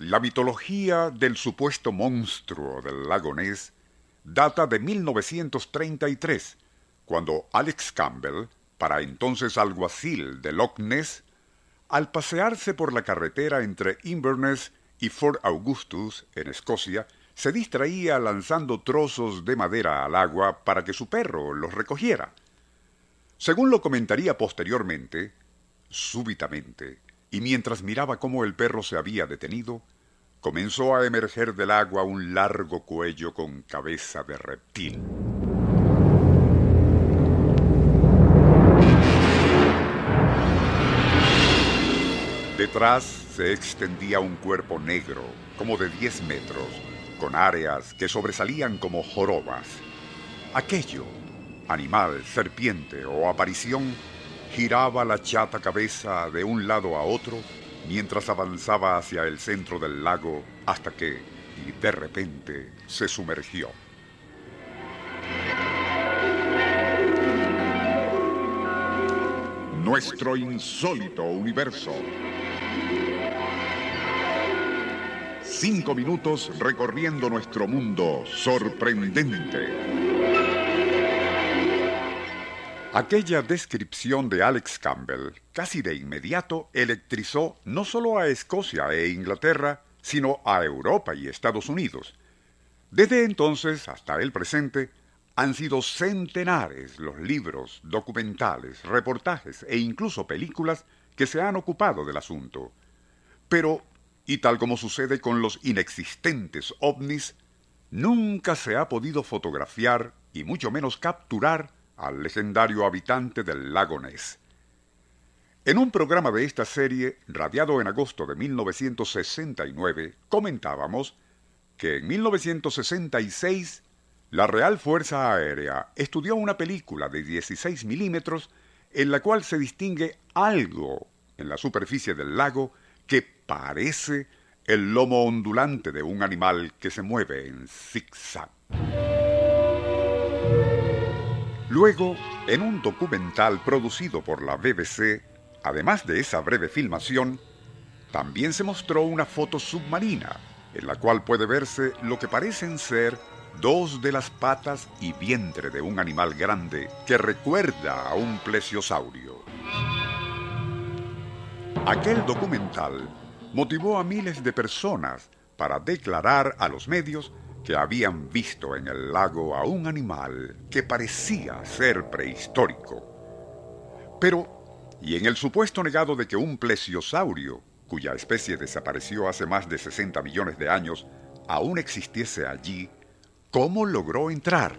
La mitología del supuesto monstruo del lago Ness data de 1933, cuando Alex Campbell, para entonces alguacil de Loch Ness, al pasearse por la carretera entre Inverness y Fort Augustus, en Escocia, se distraía lanzando trozos de madera al agua para que su perro los recogiera. Según lo comentaría posteriormente, súbitamente, y mientras miraba cómo el perro se había detenido, comenzó a emerger del agua un largo cuello con cabeza de reptil. Detrás se extendía un cuerpo negro, como de 10 metros, con áreas que sobresalían como jorobas. Aquello, animal, serpiente o aparición, giraba la chata cabeza de un lado a otro mientras avanzaba hacia el centro del lago hasta que, y de repente, se sumergió. Nuestro insólito universo. Cinco minutos recorriendo nuestro mundo sorprendente. Aquella descripción de Alex Campbell casi de inmediato electrizó no solo a Escocia e Inglaterra, sino a Europa y Estados Unidos. Desde entonces hasta el presente, han sido centenares los libros, documentales, reportajes e incluso películas que se han ocupado del asunto. Pero, y tal como sucede con los inexistentes ovnis, nunca se ha podido fotografiar y mucho menos capturar al legendario habitante del lago Ness. En un programa de esta serie, radiado en agosto de 1969, comentábamos que en 1966 la Real Fuerza Aérea estudió una película de 16 milímetros en la cual se distingue algo en la superficie del lago que parece el lomo ondulante de un animal que se mueve en zigzag. Luego, en un documental producido por la BBC, además de esa breve filmación, también se mostró una foto submarina, en la cual puede verse lo que parecen ser dos de las patas y vientre de un animal grande que recuerda a un plesiosaurio. Aquel documental motivó a miles de personas para declarar a los medios que habían visto en el lago a un animal que parecía ser prehistórico. Pero, ¿y en el supuesto negado de que un plesiosaurio, cuya especie desapareció hace más de 60 millones de años, aún existiese allí, cómo logró entrar?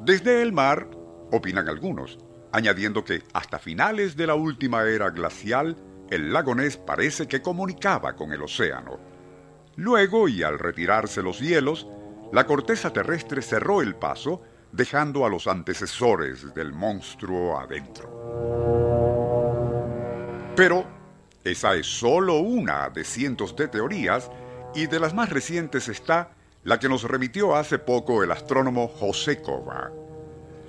Desde el mar, opinan algunos, añadiendo que hasta finales de la última era glacial, el lago Ness parece que comunicaba con el océano Luego, y al retirarse los hielos, la corteza terrestre cerró el paso, dejando a los antecesores del monstruo adentro. Pero esa es solo una de cientos de teorías, y de las más recientes está la que nos remitió hace poco el astrónomo José Cova.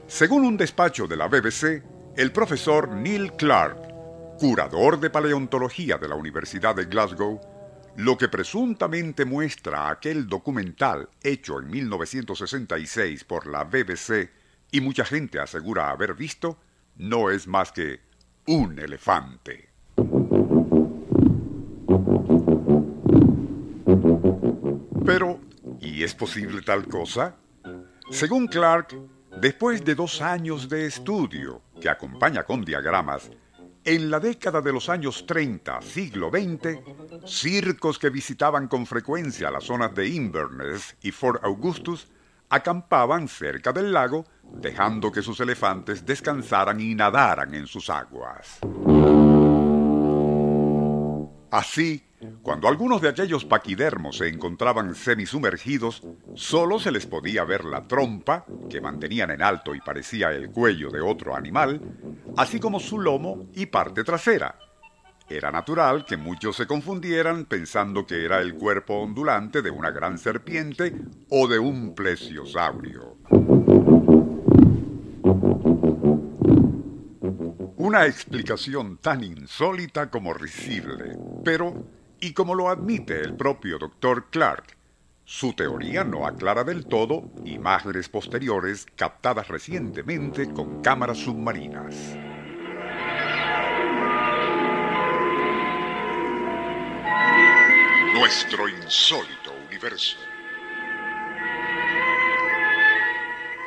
Según un despacho de la BBC, el profesor Neil Clark, curador de paleontología de la Universidad de Glasgow, lo que presuntamente muestra aquel documental hecho en 1966 por la BBC y mucha gente asegura haber visto, no es más que un elefante. Pero, ¿y es posible tal cosa? Según Clark, después de dos años de estudio, que acompaña con diagramas, en la década de los años 30, siglo XX, circos que visitaban con frecuencia las zonas de Inverness y Fort Augustus acampaban cerca del lago, dejando que sus elefantes descansaran y nadaran en sus aguas. Así, Cuando algunos de aquellos paquidermos se encontraban semisumergidos, solo se les podía ver la trompa, que mantenían en alto y parecía el cuello de otro animal, así como su lomo y parte trasera. Era natural que muchos se confundieran pensando que era el cuerpo ondulante de una gran serpiente o de un plesiosaurio. Una explicación tan insólita como risible, pero, y como lo admite el propio doctor Clark, su teoría no aclara del todo imágenes posteriores captadas recientemente con cámaras submarinas. Nuestro insólito universo.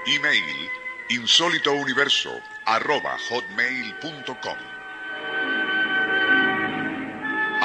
Email insólitouniverso.com